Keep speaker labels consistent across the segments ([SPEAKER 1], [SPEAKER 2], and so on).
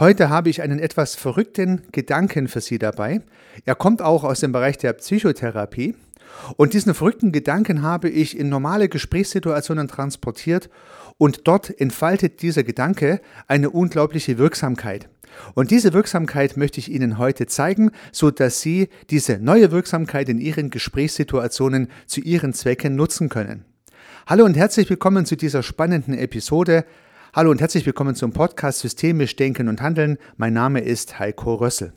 [SPEAKER 1] Heute habe ich einen etwas verrückten Gedanken für Sie dabei. Er kommt auch aus dem Bereich der Psychotherapie. Und diesen verrückten Gedanken habe ich in normale Gesprächssituationen transportiert und dort entfaltet dieser Gedanke eine unglaubliche Wirksamkeit. Und diese Wirksamkeit möchte ich Ihnen heute zeigen, so dass Sie diese neue Wirksamkeit in Ihren Gesprächssituationen zu Ihren Zwecken nutzen können. Hallo und herzlich willkommen zu dieser spannenden Episode. Hallo und herzlich willkommen zum Podcast Systemisch Denken und Handeln. Mein Name ist Heiko Rössel.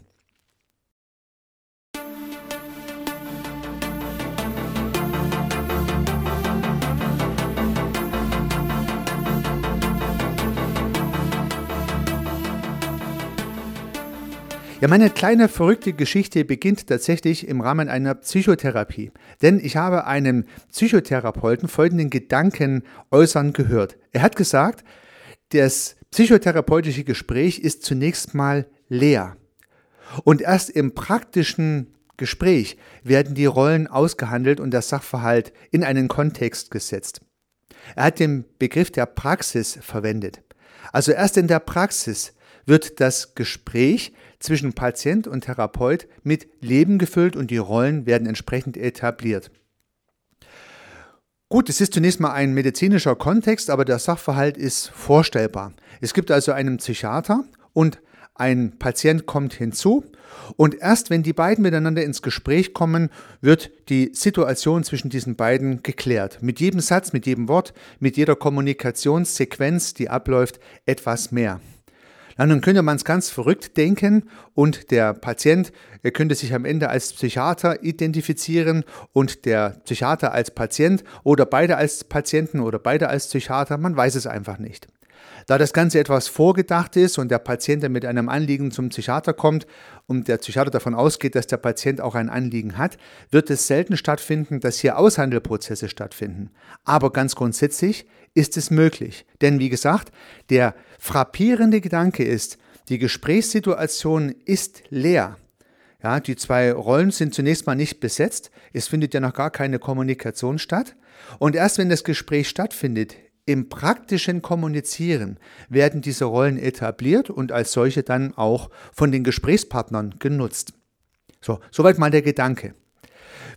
[SPEAKER 1] Ja, meine kleine verrückte Geschichte beginnt tatsächlich im Rahmen einer Psychotherapie. Denn ich habe einen Psychotherapeuten folgenden Gedanken äußern gehört. Er hat gesagt, das psychotherapeutische Gespräch ist zunächst mal leer. Und erst im praktischen Gespräch werden die Rollen ausgehandelt und der Sachverhalt in einen Kontext gesetzt. Er hat den Begriff der Praxis verwendet. Also erst in der Praxis wird das Gespräch zwischen Patient und Therapeut mit Leben gefüllt und die Rollen werden entsprechend etabliert. Gut, es ist zunächst mal ein medizinischer Kontext, aber der Sachverhalt ist vorstellbar. Es gibt also einen Psychiater und ein Patient kommt hinzu und erst wenn die beiden miteinander ins Gespräch kommen, wird die Situation zwischen diesen beiden geklärt. Mit jedem Satz, mit jedem Wort, mit jeder Kommunikationssequenz, die abläuft, etwas mehr. Na, nun könnte man es ganz verrückt denken und der Patient könnte sich am Ende als Psychiater identifizieren und der Psychiater als Patient oder beide als Patienten oder beide als Psychiater, man weiß es einfach nicht. Da das Ganze etwas vorgedacht ist und der Patient mit einem Anliegen zum Psychiater kommt und der Psychiater davon ausgeht, dass der Patient auch ein Anliegen hat, wird es selten stattfinden, dass hier Aushandelprozesse stattfinden. Aber ganz grundsätzlich ist es möglich. Denn wie gesagt, der frappierende Gedanke ist, die Gesprächssituation ist leer. Ja, die zwei Rollen sind zunächst mal nicht besetzt. Es findet ja noch gar keine Kommunikation statt. Und erst wenn das Gespräch stattfindet, im praktischen Kommunizieren werden diese Rollen etabliert und als solche dann auch von den Gesprächspartnern genutzt. So, soweit mal der Gedanke.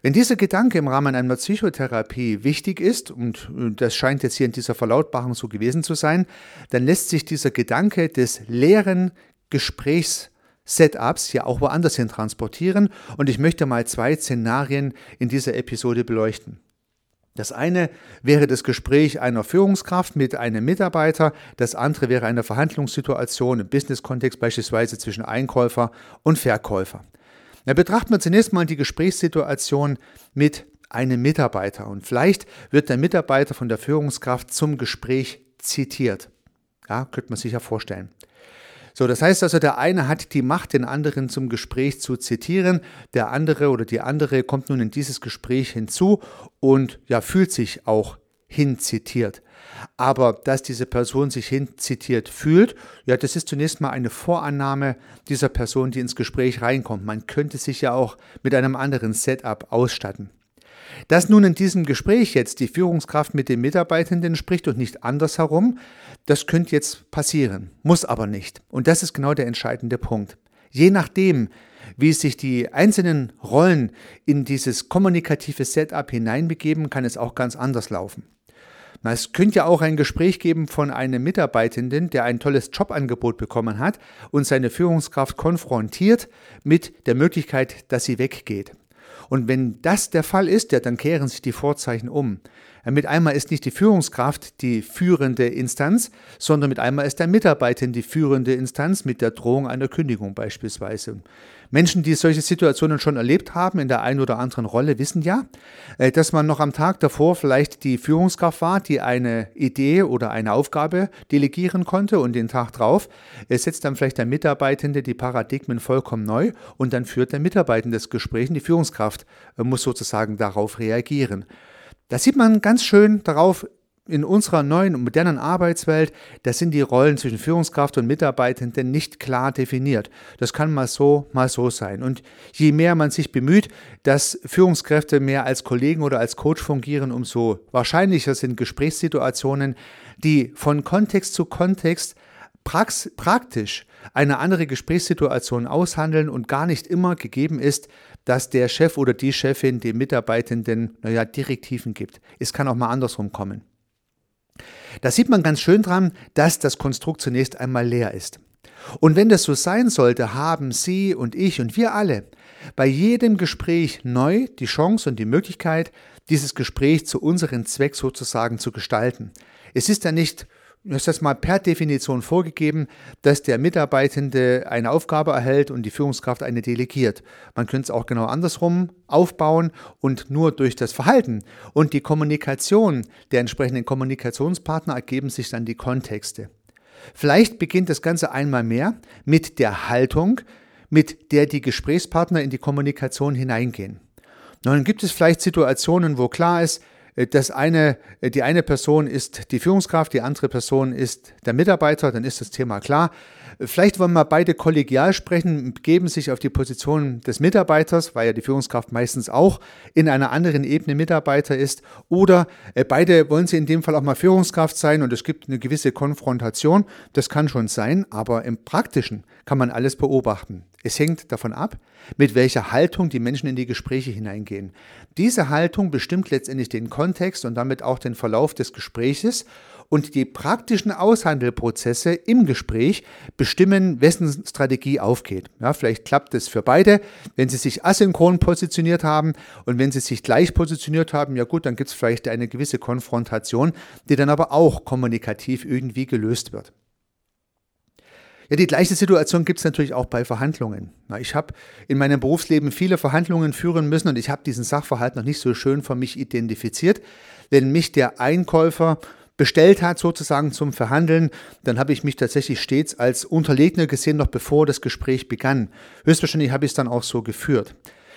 [SPEAKER 1] Wenn dieser Gedanke im Rahmen einer Psychotherapie wichtig ist, und das scheint jetzt hier in dieser Verlautbarung so gewesen zu sein, dann lässt sich dieser Gedanke des leeren Gesprächssetups ja auch woanders hin transportieren und ich möchte mal zwei Szenarien in dieser Episode beleuchten. Das eine wäre das Gespräch einer Führungskraft mit einem Mitarbeiter, das andere wäre eine Verhandlungssituation im Business-Kontext beispielsweise zwischen Einkäufer und Verkäufer. Da betrachten wir zunächst mal die Gesprächssituation mit einem Mitarbeiter und vielleicht wird der Mitarbeiter von der Führungskraft zum Gespräch zitiert. Ja, könnte man sich ja vorstellen. So, das heißt also, der eine hat die Macht, den anderen zum Gespräch zu zitieren, der andere oder die andere kommt nun in dieses Gespräch hinzu und ja, fühlt sich auch hinzitiert. Aber dass diese Person sich hinzitiert fühlt, ja, das ist zunächst mal eine Vorannahme dieser Person, die ins Gespräch reinkommt. Man könnte sich ja auch mit einem anderen Setup ausstatten. Dass nun in diesem Gespräch jetzt die Führungskraft mit den Mitarbeitenden spricht und nicht andersherum, das könnte jetzt passieren, muss aber nicht. Und das ist genau der entscheidende Punkt. Je nachdem, wie sich die einzelnen Rollen in dieses kommunikative Setup hineinbegeben, kann es auch ganz anders laufen. Es könnte ja auch ein Gespräch geben von einem Mitarbeitenden, der ein tolles Jobangebot bekommen hat und seine Führungskraft konfrontiert mit der Möglichkeit, dass sie weggeht. Und wenn das der Fall ist, ja, dann kehren sich die Vorzeichen um. Mit einmal ist nicht die Führungskraft die führende Instanz, sondern mit einmal ist der Mitarbeiter die führende Instanz mit der Drohung einer Kündigung beispielsweise. Menschen, die solche Situationen schon erlebt haben in der einen oder anderen Rolle, wissen ja, äh, dass man noch am Tag davor vielleicht die Führungskraft war, die eine Idee oder eine Aufgabe delegieren konnte und den Tag drauf setzt dann vielleicht der Mitarbeitende die Paradigmen vollkommen neu und dann führt der Mitarbeitende das Gespräch und die Führungskraft äh, muss sozusagen darauf reagieren. Da sieht man ganz schön darauf, in unserer neuen und modernen Arbeitswelt, da sind die Rollen zwischen Führungskraft und Mitarbeitenden nicht klar definiert. Das kann mal so, mal so sein. Und je mehr man sich bemüht, dass Führungskräfte mehr als Kollegen oder als Coach fungieren, umso wahrscheinlicher sind Gesprächssituationen, die von Kontext zu Kontext prax praktisch eine andere Gesprächssituation aushandeln und gar nicht immer gegeben ist, dass der Chef oder die Chefin dem Mitarbeitenden, naja, Direktiven gibt. Es kann auch mal andersrum kommen. Da sieht man ganz schön dran, dass das Konstrukt zunächst einmal leer ist. Und wenn das so sein sollte, haben Sie und ich und wir alle bei jedem Gespräch neu die Chance und die Möglichkeit, dieses Gespräch zu unserem Zweck sozusagen zu gestalten. Es ist ja nicht ist das mal per Definition vorgegeben, dass der Mitarbeitende eine Aufgabe erhält und die Führungskraft eine delegiert. Man könnte es auch genau andersrum aufbauen und nur durch das Verhalten und die Kommunikation der entsprechenden Kommunikationspartner ergeben sich dann die Kontexte. Vielleicht beginnt das Ganze einmal mehr mit der Haltung, mit der die Gesprächspartner in die Kommunikation hineingehen. Nun gibt es vielleicht Situationen, wo klar ist, das eine, die eine Person ist die Führungskraft, die andere Person ist der Mitarbeiter, dann ist das Thema klar. Vielleicht wollen wir beide kollegial sprechen, geben sich auf die Position des Mitarbeiters, weil ja die Führungskraft meistens auch in einer anderen Ebene Mitarbeiter ist. Oder äh, beide wollen sie in dem Fall auch mal Führungskraft sein und es gibt eine gewisse Konfrontation. Das kann schon sein, aber im Praktischen kann man alles beobachten. Es hängt davon ab, mit welcher Haltung die Menschen in die Gespräche hineingehen. Diese Haltung bestimmt letztendlich den Kontext und damit auch den Verlauf des Gespräches und die praktischen Aushandelprozesse im Gespräch bestimmen, wessen Strategie aufgeht. Ja, vielleicht klappt es für beide, wenn sie sich asynchron positioniert haben und wenn sie sich gleich positioniert haben, ja gut, dann gibt es vielleicht eine gewisse Konfrontation, die dann aber auch kommunikativ irgendwie gelöst wird. Ja, die gleiche Situation gibt es natürlich auch bei Verhandlungen. Ich habe in meinem Berufsleben viele Verhandlungen führen müssen und ich habe diesen Sachverhalt noch nicht so schön für mich identifiziert. Wenn mich der Einkäufer bestellt hat, sozusagen zum Verhandeln, dann habe ich mich tatsächlich stets als Unterlegener gesehen, noch bevor das Gespräch begann. Höchstwahrscheinlich habe ich es dann auch so geführt.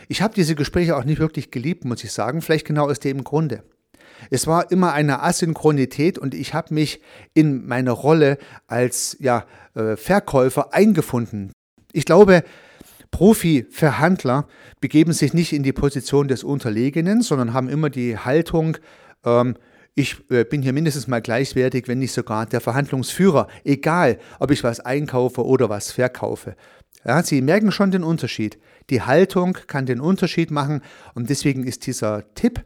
[SPEAKER 1] Ich habe diese Gespräche auch nicht wirklich geliebt, muss ich sagen, vielleicht genau aus dem Grunde. Es war immer eine Asynchronität und ich habe mich in meine Rolle als ja, äh, Verkäufer eingefunden. Ich glaube, Profi-Verhandler begeben sich nicht in die Position des Unterlegenen, sondern haben immer die Haltung, ähm, ich äh, bin hier mindestens mal gleichwertig, wenn nicht sogar der Verhandlungsführer, egal ob ich was einkaufe oder was verkaufe. Ja, Sie merken schon den Unterschied. Die Haltung kann den Unterschied machen und deswegen ist dieser Tipp,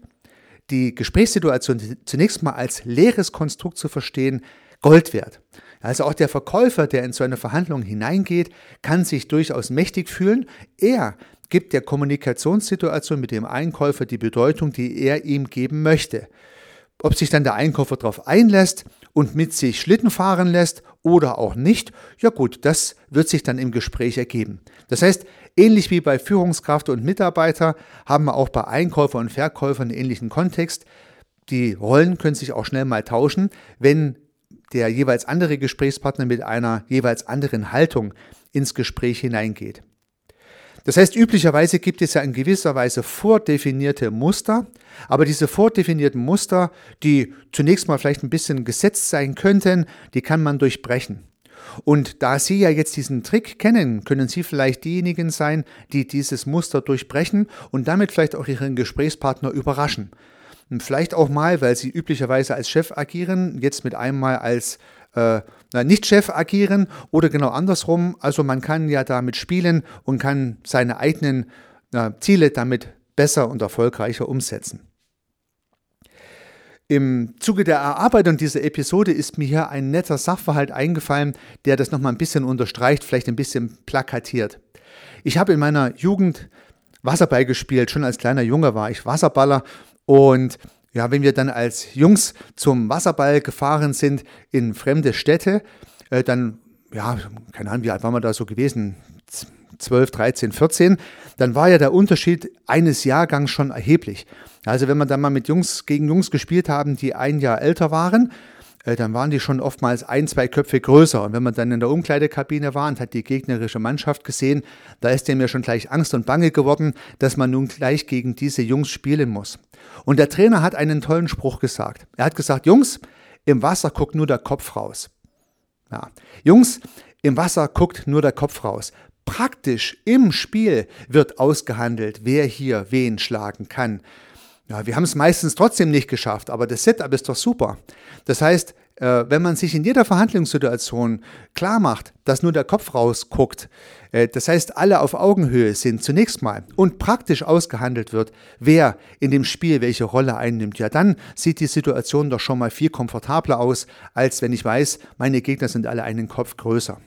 [SPEAKER 1] die Gesprächssituation zunächst mal als leeres Konstrukt zu verstehen, Gold wert. Also auch der Verkäufer, der in so eine Verhandlung hineingeht, kann sich durchaus mächtig fühlen. Er gibt der Kommunikationssituation mit dem Einkäufer die Bedeutung, die er ihm geben möchte. Ob sich dann der Einkäufer darauf einlässt und mit sich Schlitten fahren lässt oder auch nicht, ja gut, das wird sich dann im Gespräch ergeben. Das heißt, ähnlich wie bei Führungskraft und Mitarbeiter haben wir auch bei Einkäufer und Verkäufer einen ähnlichen Kontext. Die Rollen können sich auch schnell mal tauschen, wenn der jeweils andere Gesprächspartner mit einer jeweils anderen Haltung ins Gespräch hineingeht. Das heißt, üblicherweise gibt es ja in gewisser Weise vordefinierte Muster, aber diese vordefinierten Muster, die zunächst mal vielleicht ein bisschen gesetzt sein könnten, die kann man durchbrechen. Und da Sie ja jetzt diesen Trick kennen, können Sie vielleicht diejenigen sein, die dieses Muster durchbrechen und damit vielleicht auch Ihren Gesprächspartner überraschen. Und vielleicht auch mal, weil Sie üblicherweise als Chef agieren, jetzt mit einmal als äh, nicht Chef agieren oder genau andersrum. Also man kann ja damit spielen und kann seine eigenen äh, Ziele damit besser und erfolgreicher umsetzen. Im Zuge der Erarbeitung dieser Episode ist mir hier ein netter Sachverhalt eingefallen, der das nochmal ein bisschen unterstreicht, vielleicht ein bisschen plakatiert. Ich habe in meiner Jugend Wasserball gespielt, schon als kleiner Junge war ich Wasserballer und ja, wenn wir dann als Jungs zum Wasserball gefahren sind in fremde Städte, äh, dann, ja, keine Ahnung, wie alt waren wir da so gewesen? 12, 13, 14, dann war ja der Unterschied eines Jahrgangs schon erheblich. Also wenn wir dann mal mit Jungs gegen Jungs gespielt haben, die ein Jahr älter waren, dann waren die schon oftmals ein, zwei Köpfe größer. Und wenn man dann in der Umkleidekabine war und hat die gegnerische Mannschaft gesehen, da ist dem ja schon gleich Angst und Bange geworden, dass man nun gleich gegen diese Jungs spielen muss. Und der Trainer hat einen tollen Spruch gesagt. Er hat gesagt, Jungs, im Wasser guckt nur der Kopf raus. Ja. Jungs, im Wasser guckt nur der Kopf raus. Praktisch im Spiel wird ausgehandelt, wer hier wen schlagen kann. Ja, wir haben es meistens trotzdem nicht geschafft, aber das Setup ist doch super. Das heißt, äh, wenn man sich in jeder Verhandlungssituation klar macht, dass nur der Kopf rausguckt, äh, das heißt, alle auf Augenhöhe sind zunächst mal und praktisch ausgehandelt wird, wer in dem Spiel welche Rolle einnimmt, ja, dann sieht die Situation doch schon mal viel komfortabler aus, als wenn ich weiß, meine Gegner sind alle einen Kopf größer.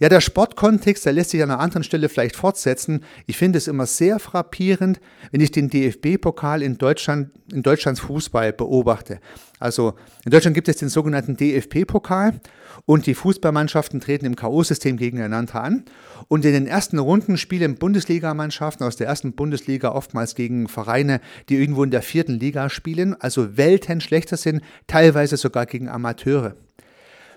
[SPEAKER 1] Ja, der Sportkontext, der lässt sich an einer anderen Stelle vielleicht fortsetzen. Ich finde es immer sehr frappierend, wenn ich den DFB-Pokal in Deutschland, in Deutschlands Fußball beobachte. Also in Deutschland gibt es den sogenannten DFB-Pokal und die Fußballmannschaften treten im K.O.-System gegeneinander an. Und in den ersten Runden spielen Bundesligamannschaften aus der ersten Bundesliga oftmals gegen Vereine, die irgendwo in der vierten Liga spielen, also Welten schlechter sind, teilweise sogar gegen Amateure.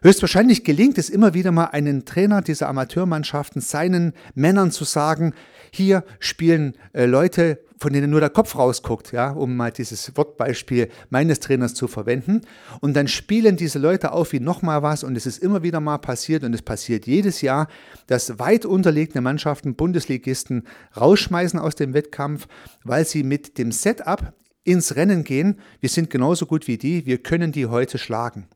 [SPEAKER 1] Höchstwahrscheinlich gelingt es immer wieder mal einen Trainer dieser Amateurmannschaften seinen Männern zu sagen, hier spielen äh, Leute, von denen nur der Kopf rausguckt, ja, um mal dieses Wortbeispiel meines Trainers zu verwenden. Und dann spielen diese Leute auf wie nochmal was und es ist immer wieder mal passiert und es passiert jedes Jahr, dass weit unterlegene Mannschaften Bundesligisten rausschmeißen aus dem Wettkampf, weil sie mit dem Setup ins Rennen gehen. Wir sind genauso gut wie die, wir können die heute schlagen.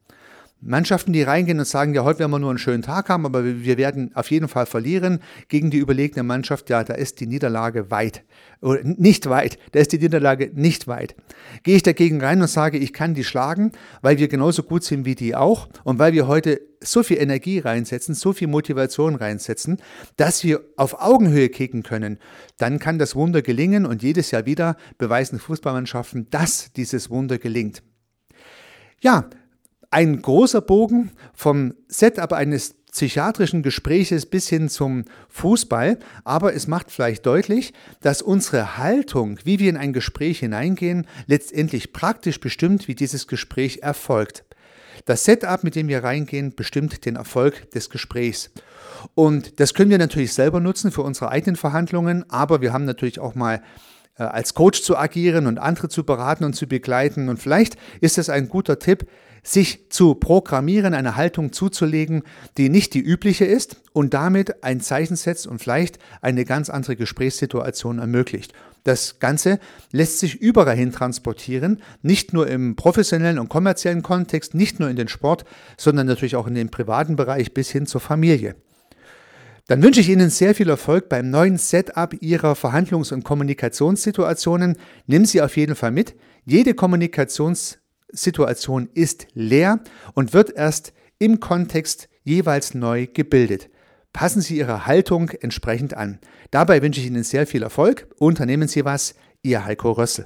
[SPEAKER 1] Mannschaften, die reingehen und sagen, ja, heute werden wir nur einen schönen Tag haben, aber wir werden auf jeden Fall verlieren gegen die überlegene Mannschaft, ja, da ist die Niederlage weit. Oder nicht weit, da ist die Niederlage nicht weit. Gehe ich dagegen rein und sage, ich kann die schlagen, weil wir genauso gut sind wie die auch und weil wir heute so viel Energie reinsetzen, so viel Motivation reinsetzen, dass wir auf Augenhöhe kicken können, dann kann das Wunder gelingen und jedes Jahr wieder beweisen Fußballmannschaften, dass dieses Wunder gelingt. Ja, ein großer Bogen vom Setup eines psychiatrischen Gespräches bis hin zum Fußball, aber es macht vielleicht deutlich, dass unsere Haltung, wie wir in ein Gespräch hineingehen, letztendlich praktisch bestimmt, wie dieses Gespräch erfolgt. Das Setup, mit dem wir reingehen, bestimmt den Erfolg des Gesprächs. Und das können wir natürlich selber nutzen für unsere eigenen Verhandlungen, aber wir haben natürlich auch mal als Coach zu agieren und andere zu beraten und zu begleiten. Und vielleicht ist es ein guter Tipp, sich zu programmieren, eine Haltung zuzulegen, die nicht die übliche ist und damit ein Zeichen setzt und vielleicht eine ganz andere Gesprächssituation ermöglicht. Das Ganze lässt sich überall hin transportieren, nicht nur im professionellen und kommerziellen Kontext, nicht nur in den Sport, sondern natürlich auch in den privaten Bereich bis hin zur Familie. Dann wünsche ich Ihnen sehr viel Erfolg beim neuen Setup Ihrer Verhandlungs- und Kommunikationssituationen. Nehmen Sie auf jeden Fall mit. Jede Kommunikationssituation ist leer und wird erst im Kontext jeweils neu gebildet. Passen Sie Ihre Haltung entsprechend an. Dabei wünsche ich Ihnen sehr viel Erfolg. Unternehmen Sie was. Ihr Heiko Rössel.